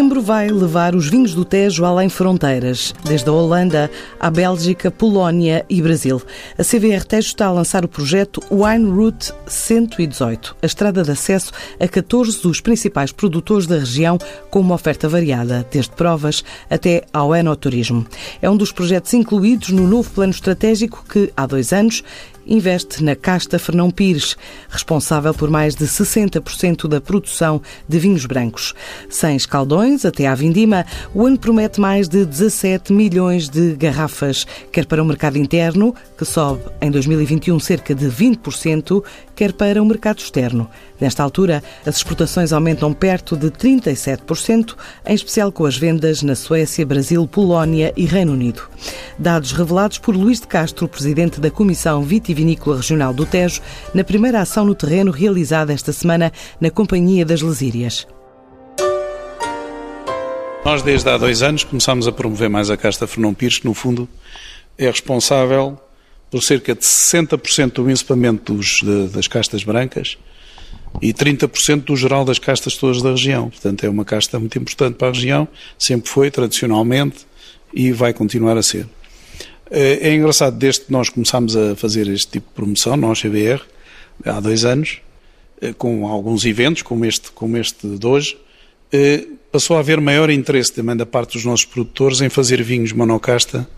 Setembro vai levar os vinhos do Tejo além fronteiras, desde a Holanda à Bélgica, Polónia e Brasil. A CVR Tejo está a lançar o projeto Wine Route 118, a estrada de acesso a 14 dos principais produtores da região com uma oferta variada, desde provas até ao enoturismo. É um dos projetos incluídos no novo plano estratégico que, há dois anos, investe na Casta Fernão Pires, responsável por mais de 60% da produção de vinhos brancos. Sem escaldões até à vindima, o ano promete mais de 17 milhões de garrafas, quer para o mercado interno, que sobe em 2021 cerca de 20%, quer para o mercado externo. Nesta altura, as exportações aumentam perto de 37%, em especial com as vendas na Suécia, Brasil, Polónia e Reino Unido. Dados revelados por Luís de Castro, presidente da Comissão Vitivinícola Regional do Tejo, na primeira ação no terreno realizada esta semana na Companhia das Lesírias. Nós, desde há dois anos, começámos a promover mais a casta Fernão Pires, que, no fundo, é responsável por cerca de 60% do encepamento dos, de, das castas brancas e 30% do geral das castas todas da região. Portanto, é uma casta muito importante para a região, sempre foi, tradicionalmente, e vai continuar a ser. É, é engraçado, desde que nós começámos a fazer este tipo de promoção, nós, CBR, há dois anos, eh, com alguns eventos, como este, como este de hoje, eh, passou a haver maior interesse também da parte dos nossos produtores em fazer vinhos monocasta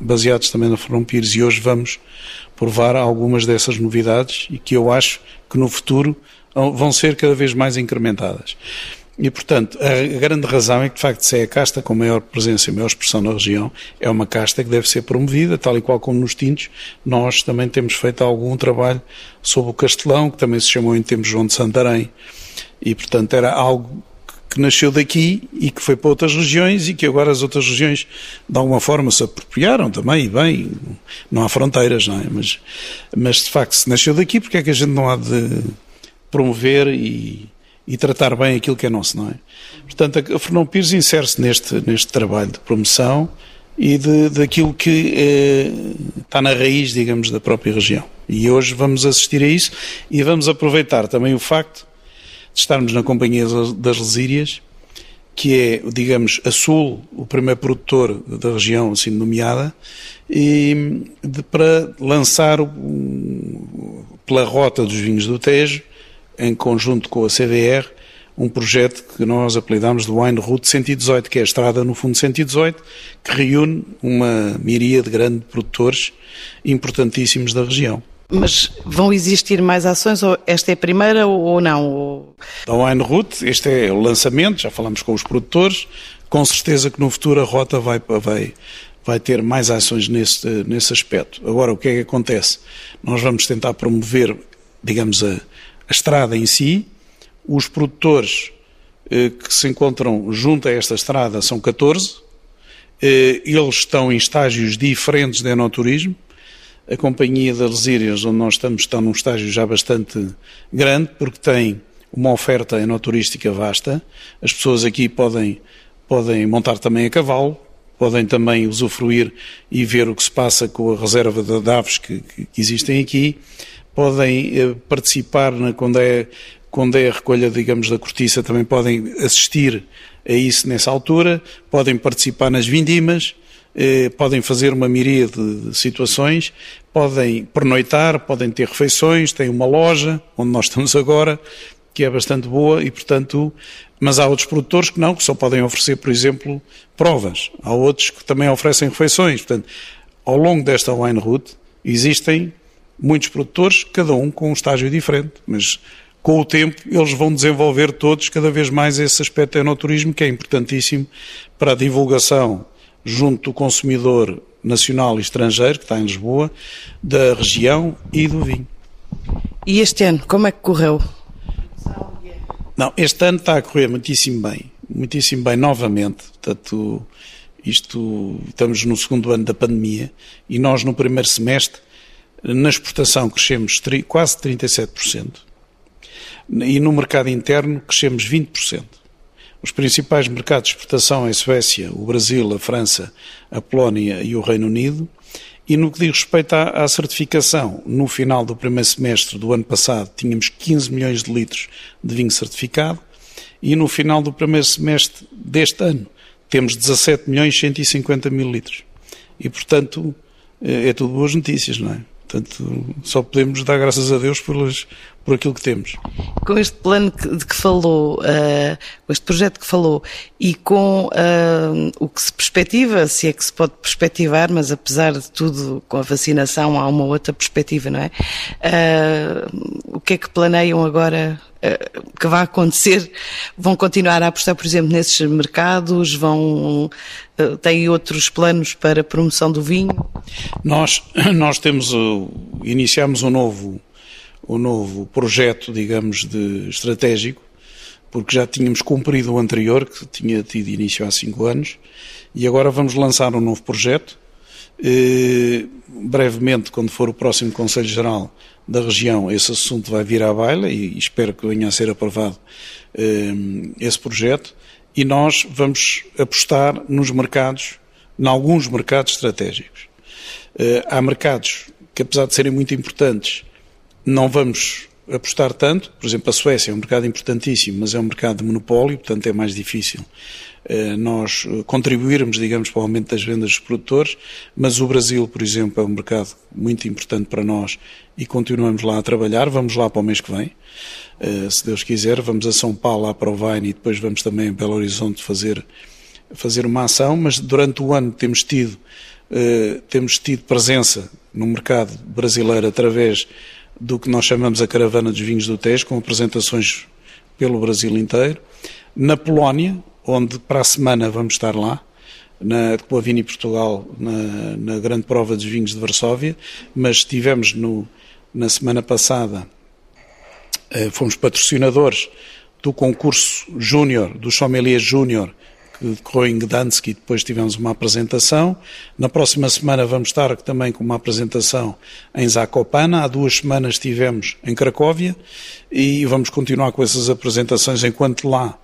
baseados também na Ferrão Pires e hoje vamos provar algumas dessas novidades e que eu acho que no futuro vão ser cada vez mais incrementadas. E, portanto, a grande razão é que, de facto, se é a casta com maior presença e maior expressão na região, é uma casta que deve ser promovida, tal e qual como nos tintos. Nós também temos feito algum trabalho sobre o Castelão, que também se chamou em tempos João de Santarém. E, portanto, era algo que nasceu daqui e que foi para outras regiões e que agora as outras regiões de alguma forma se apropriaram também, e bem, não há fronteiras, não é? Mas, mas de facto, se nasceu daqui, porque é que a gente não há de promover e, e tratar bem aquilo que é nosso, não é? Portanto, a Fernão Pires insere-se neste, neste trabalho de promoção e de, daquilo que eh, está na raiz, digamos, da própria região. E hoje vamos assistir a isso e vamos aproveitar também o facto de estarmos na Companhia das Lesírias, que é, digamos, a Sul, o primeiro produtor da região, assim nomeada, e de, para lançar o, pela rota dos vinhos do Tejo, em conjunto com a CDR, um projeto que nós apelidamos de Wine Route 118, que é a estrada no fundo 118, que reúne uma miríade de grandes produtores importantíssimos da região. Mas vão existir mais ações ou esta é a primeira ou não? Da Wine Route, este é o lançamento, já falamos com os produtores, com certeza que no futuro a rota vai, vai, vai ter mais ações nesse, nesse aspecto. Agora, o que é que acontece? Nós vamos tentar promover, digamos, a, a estrada em si, os produtores eh, que se encontram junto a esta estrada são 14, eh, eles estão em estágios diferentes de enoturismo, a Companhia das Lesírias, onde nós estamos, está num estágio já bastante grande, porque tem uma oferta enoturística vasta. As pessoas aqui podem, podem montar também a cavalo, podem também usufruir e ver o que se passa com a reserva de aves que, que, existem aqui, podem eh, participar na, quando, é, quando é a recolha, digamos, da cortiça, também podem assistir a isso nessa altura, podem participar nas vindimas, podem fazer uma miríade de situações, podem pernoitar, podem ter refeições, têm uma loja, onde nós estamos agora, que é bastante boa e, portanto, mas há outros produtores que não, que só podem oferecer, por exemplo, provas. Há outros que também oferecem refeições. Portanto, ao longo desta wine route existem muitos produtores, cada um com um estágio diferente, mas com o tempo eles vão desenvolver todos cada vez mais esse aspecto enoturismo que é importantíssimo para a divulgação junto do consumidor nacional e estrangeiro, que está em Lisboa, da região e do vinho. E este ano, como é que correu? Não, este ano está a correr muitíssimo bem, muitíssimo bem novamente. Portanto, isto, estamos no segundo ano da pandemia e nós no primeiro semestre, na exportação crescemos quase 37% e no mercado interno crescemos 20%. Os principais mercados de exportação a Suécia, o Brasil, a França, a Polónia e o Reino Unido. E no que diz respeito à, à, certificação, no final do primeiro semestre do ano passado tínhamos 15 milhões de litros de vinho certificado e no final do primeiro semestre deste ano temos 17 milhões 150 mil litros. E, portanto, é, é tudo boas notícias, não é? Portanto, só podemos dar graças a Deus por, por aquilo que temos. Com este plano de que falou, uh, com este projeto que falou e com uh, o que se perspectiva, se é que se pode perspectivar, mas apesar de tudo, com a vacinação há uma outra perspectiva, não é? Uh, o que é que planeiam agora que vai acontecer? Vão continuar a apostar, por exemplo, nesses mercados? Vão têm outros planos para a promoção do vinho? Nós nós temos iniciamos um novo um novo projeto, digamos, de estratégico, porque já tínhamos cumprido o anterior, que tinha tido início há cinco anos, e agora vamos lançar um novo projeto. E, brevemente, quando for o próximo Conselho Geral da região, esse assunto vai vir à baila e espero que venha a ser aprovado eh, esse projeto. E nós vamos apostar nos mercados, em alguns mercados estratégicos. Eh, há mercados que, apesar de serem muito importantes, não vamos apostar tanto. Por exemplo, a Suécia é um mercado importantíssimo, mas é um mercado de monopólio, portanto é mais difícil eh, nós contribuirmos, digamos, para o aumento das vendas dos produtores. Mas o Brasil, por exemplo, é um mercado muito importante para nós e continuamos lá a trabalhar. Vamos lá para o mês que vem, eh, se Deus quiser. Vamos a São Paulo, lá para o Vine e depois vamos também a Belo Horizonte fazer, fazer uma ação. Mas durante o ano temos tido, eh, temos tido presença no mercado brasileiro através do que nós chamamos a Caravana dos Vinhos do Tejo, com apresentações pelo Brasil inteiro. Na Polónia, onde para a semana vamos estar lá, na, com a Vini Portugal, na, na, grande prova dos vinhos de Varsóvia, mas estivemos no, na semana passada, eh, fomos patrocinadores do concurso Júnior, do Sommelier Júnior, que decorreu em Gdansk e depois tivemos uma apresentação. Na próxima semana vamos estar também com uma apresentação em Zakopana. Há duas semanas estivemos em Cracóvia e vamos continuar com essas apresentações enquanto lá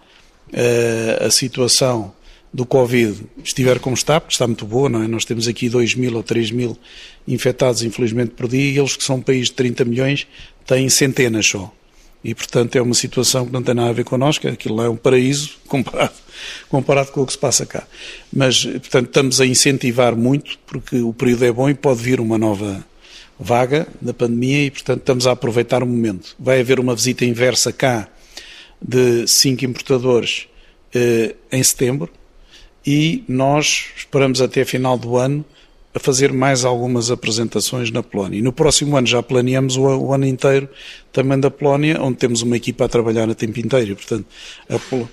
uh, a situação do Covid estiver como está, porque está muito boa, não é? Nós temos aqui 2 mil ou 3 mil infectados, infelizmente, por dia, e eles que são um país de 30 milhões têm centenas só. E, portanto, é uma situação que não tem nada a ver connosco, aquilo lá é um paraíso comparado, comparado com o que se passa cá. Mas, portanto, estamos a incentivar muito, porque o período é bom e pode vir uma nova vaga da pandemia e, portanto, estamos a aproveitar o momento. Vai haver uma visita inversa cá de cinco importadores eh, em setembro e nós esperamos até final do ano a fazer mais algumas apresentações na Polónia. E no próximo ano já planeamos o, ano inteiro também da Polónia, onde temos uma equipa a trabalhar a tempo inteiro. Portanto, Pol...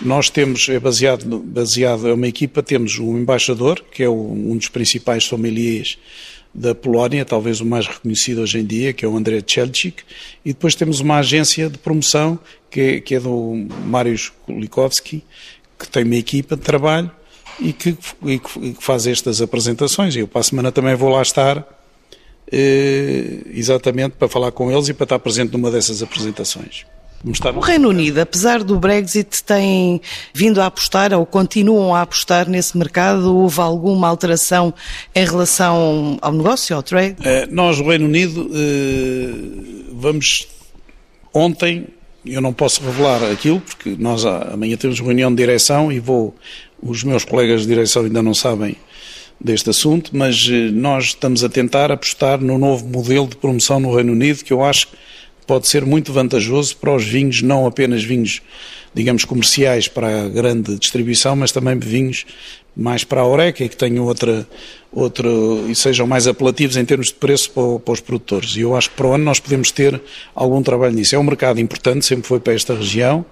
nós temos, é baseado, baseado, é uma equipa, temos um embaixador, que é um dos principais sommeliers da Polónia, talvez o mais reconhecido hoje em dia, que é o André Czelcik, e depois temos uma agência de promoção, que é, que é do Mariusz Kulikowski, que tem uma equipa de trabalho e que, e que, faz estas apresentações. Eu para a semana também vou lá estar eh, exatamente para falar com eles e para estar presente numa dessas apresentações. O Reino Unido, apesar do Brexit, tem vindo a apostar ou continuam a apostar nesse mercado? Houve alguma alteração em relação ao negócio, ao trade? Eh, nós, o Reino Unido, eh, vamos. Ontem, eu não posso revelar aquilo, porque nós amanhã temos reunião de direção e vou os meus colegas de direção ainda não sabem deste assunto, mas eh, nós estamos a tentar apostar no novo modelo de promoção no Reino Unido, que eu acho que pode ser muito vantajoso para os vinhos, não apenas vinhos, digamos, comerciais para a grande distribuição, mas também vinhos mais para a Oreca e que tenham outra, outra e sejam mais apelativos em termos de preço para, para, os produtores. E eu acho que para o ano nós podemos ter algum trabalho nisso. É um mercado importante, sempre foi para esta região,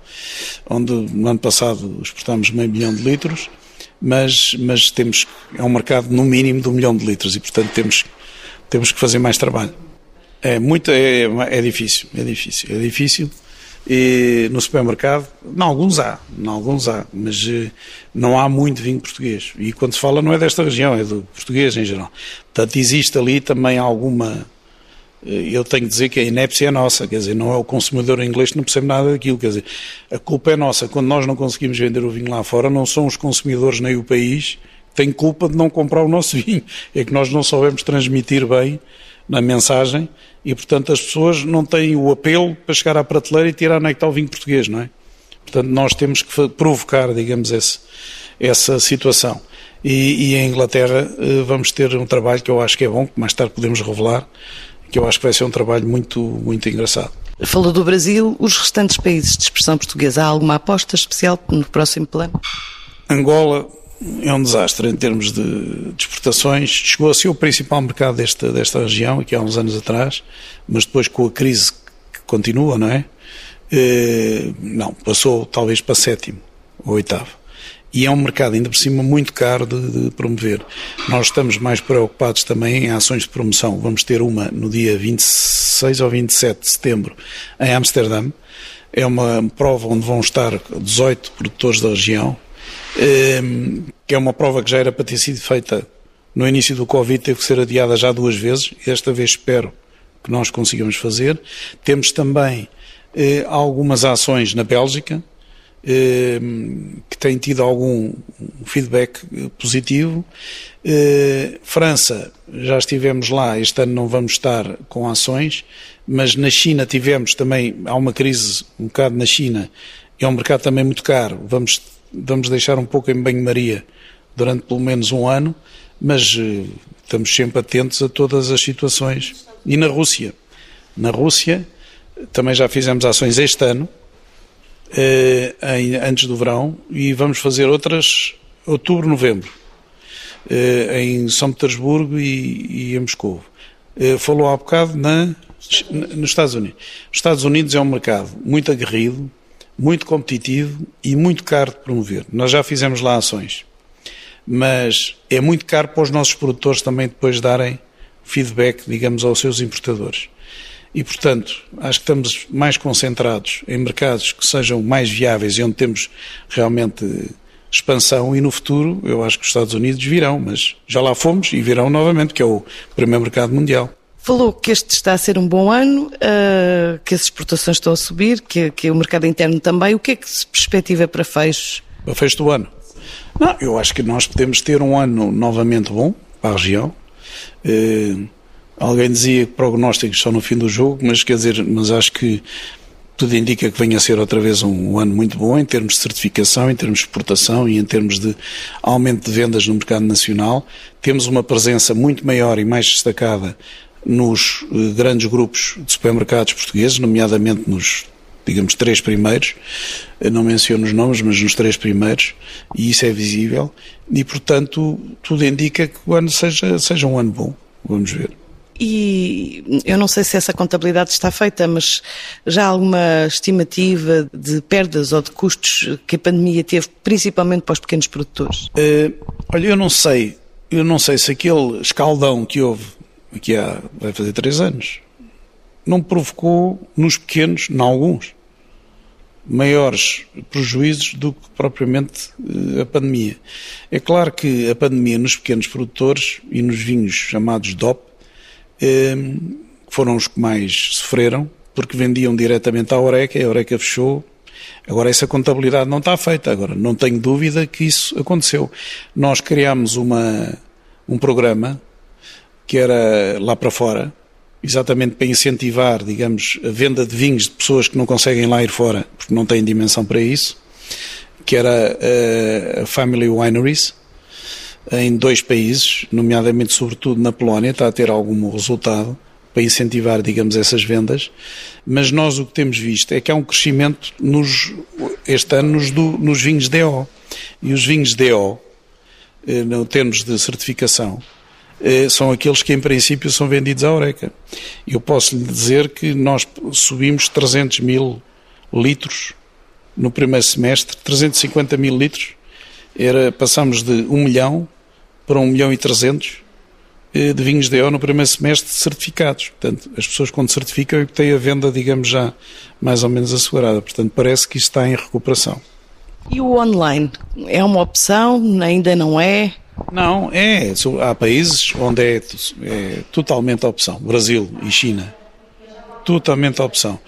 onde no ano passado exportámos meio milhão de litros, mas, mas temos, é um mercado no mínimo de um milhão de litros e, portanto, temos, temos que fazer mais trabalho. É muito, é, é difícil, é difícil, é difícil e no supermercado, em alguns há, em alguns há, mas uh, não há muito vinho português. E quando se fala não é desta região, é do português em geral. Portanto, existe ali também alguma. Uh, eu tenho que dizer que a inépcia é nossa, quer dizer, não é o consumidor inglês que não percebe nada daquilo, quer dizer, a culpa é nossa. Quando nós não conseguimos vender o vinho lá fora, não são os consumidores nem o país que têm culpa de não comprar o nosso vinho. É que nós não soubemos transmitir bem na mensagem e, portanto, as pessoas não têm o apelo para chegar à prateleira e tirar onde é que está o vinho português, não é? Portanto, nós temos que provocar, digamos, esse, essa situação. E, e em Inglaterra eh, vamos ter um trabalho que eu acho que é bom, que mais tarde podemos revelar, que eu acho que vai ser um trabalho muito, muito engraçado. Falou do Brasil, os restantes países de expressão portuguesa, há alguma aposta especial no próximo plano? Angola é um desastre em termos de, de exportações. Chegou a ser o principal mercado desta, desta região, aqui há uns anos atrás, mas depois com a crise que continua, não é? Eh, não, passou talvez para sétimo ou oitavo e é um mercado ainda por cima muito caro de, de, promover. Nós estamos mais preocupados também em ações de promoção. Vamos ter uma no dia 26 ou 27 de setembro em Amsterdã. É uma prova onde vão estar 18 produtores da região, que é uma prova que já era para ter sido feita no início do Covid, teve que ser adiada já duas vezes, e desta vez espero que nós consigamos fazer. Temos também eh, algumas ações na Bélgica, eh, que tem tido algum feedback positivo. Eh, França, já estivemos lá, este ano não vamos estar com ações, mas na China tivemos também, há uma crise um bocado na China, é um mercado também muito caro, vamos, vamos deixar um pouco em banho-maria durante pelo menos um ano, mas eh, estamos sempre atentos a todas as situações. E na Rússia? Na Rússia também já fizemos ações este ano, eh, antes do verão e vamos fazer outras outubro, novembro, eh, em São Petersburgo e, e em Moscou. Falou há bocado na, nos Estados Unidos. Os Estados Unidos é um mercado muito aguerrido, muito competitivo e muito caro de promover. Nós já fizemos lá ações, mas é muito caro para os nossos produtores também depois darem feedback, digamos, aos seus importadores. E, portanto, acho que estamos mais concentrados em mercados que sejam mais viáveis e onde temos realmente expansão e no futuro eu acho que os Estados Unidos virão, mas já lá fomos e virão novamente, que é o primeiro mercado mundial. Falou que este está a ser um bom ano, uh, que as exportações estão a subir, que, que, o mercado interno também. O que é que se perspectiva para fecho? Para fecho do ano? Não, eu acho que nós podemos ter um ano novamente bom para a região. Uh, Alguém dizia que prognósticos só no fim do jogo, mas quer dizer, mas acho que tudo indica que venha a ser outra vez um, um, ano muito bom em termos de certificação, em termos de exportação e em termos de aumento de vendas no mercado nacional. Temos uma presença muito maior e mais destacada nos eh, grandes grupos de supermercados portugueses, nomeadamente nos, digamos, três primeiros. Não menciono os nomes, mas nos três primeiros, e isso é visível. E, portanto, tudo indica que o ano seja, seja um ano bom. Vamos ver. E eu não sei se essa contabilidade está feita, mas já há alguma estimativa de perdas ou de custos que a pandemia teve, principalmente para os pequenos produtores? Uh, olha, eu não sei, eu não sei se aquele escaldão que houve aqui há, vai fazer três anos, não provocou nos pequenos, em alguns, maiores prejuízos do que propriamente eh, a pandemia. É claro que a pandemia nos pequenos produtores e nos vinhos chamados DOP Ehm, foram os que mais sofreram, porque vendiam diretamente à Oreca, a Oreca fechou. Agora, essa contabilidade não está feita. Agora, não tenho dúvida que isso aconteceu. Nós criámos uma, um programa que era lá para fora, exatamente para incentivar, digamos, a venda de vinhos de pessoas que não conseguem lá ir fora, porque não têm dimensão para isso, que era eh, a Family Wineries, em dois países, nomeadamente, sobretudo na Polónia, está a ter algum resultado para incentivar, digamos, essas vendas, mas nós o que temos visto é que há um crescimento nos, este ano nos, do, nos vinhos DO. E os vinhos DO, eh, no termos de certificação, eh, são aqueles que em princípio são vendidos à Oreca. Eu posso lhe dizer que nós subimos 300 mil litros no primeiro semestre, 350 mil litros, era, passamos de 1 milhão para 1 milhão e 300 eh, de vinhos DO no primeiro semestre certificados. Portanto, as pessoas quando certificam têm a venda, digamos, já mais ou menos assegurada. Portanto, parece que isto está em recuperação. E o online? É uma opção? Ainda não é? Não, é. Há países onde é, é totalmente a opção. Brasil e China. Totalmente a opção.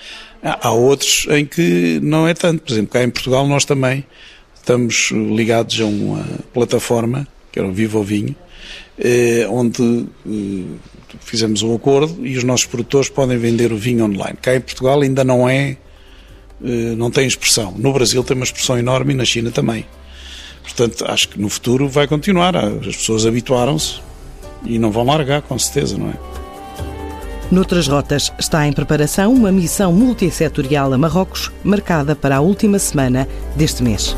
Há outros em que não é tanto. Por exemplo, cá em Portugal nós também estamos ligados a uma plataforma que era o Viva o Vinho, eh, onde eh, fizemos um acordo e os nossos produtores podem vender o vinho online. Cá em Portugal ainda não é eh, não tem expressão. No Brasil tem uma expressão enorme e na China também. Portanto, acho que no futuro vai continuar. As pessoas habituaram-se e não vão largar, com certeza, não é? Noutras rotas está em preparação uma missão multissetorial a Marrocos, marcada para a última semana deste mês.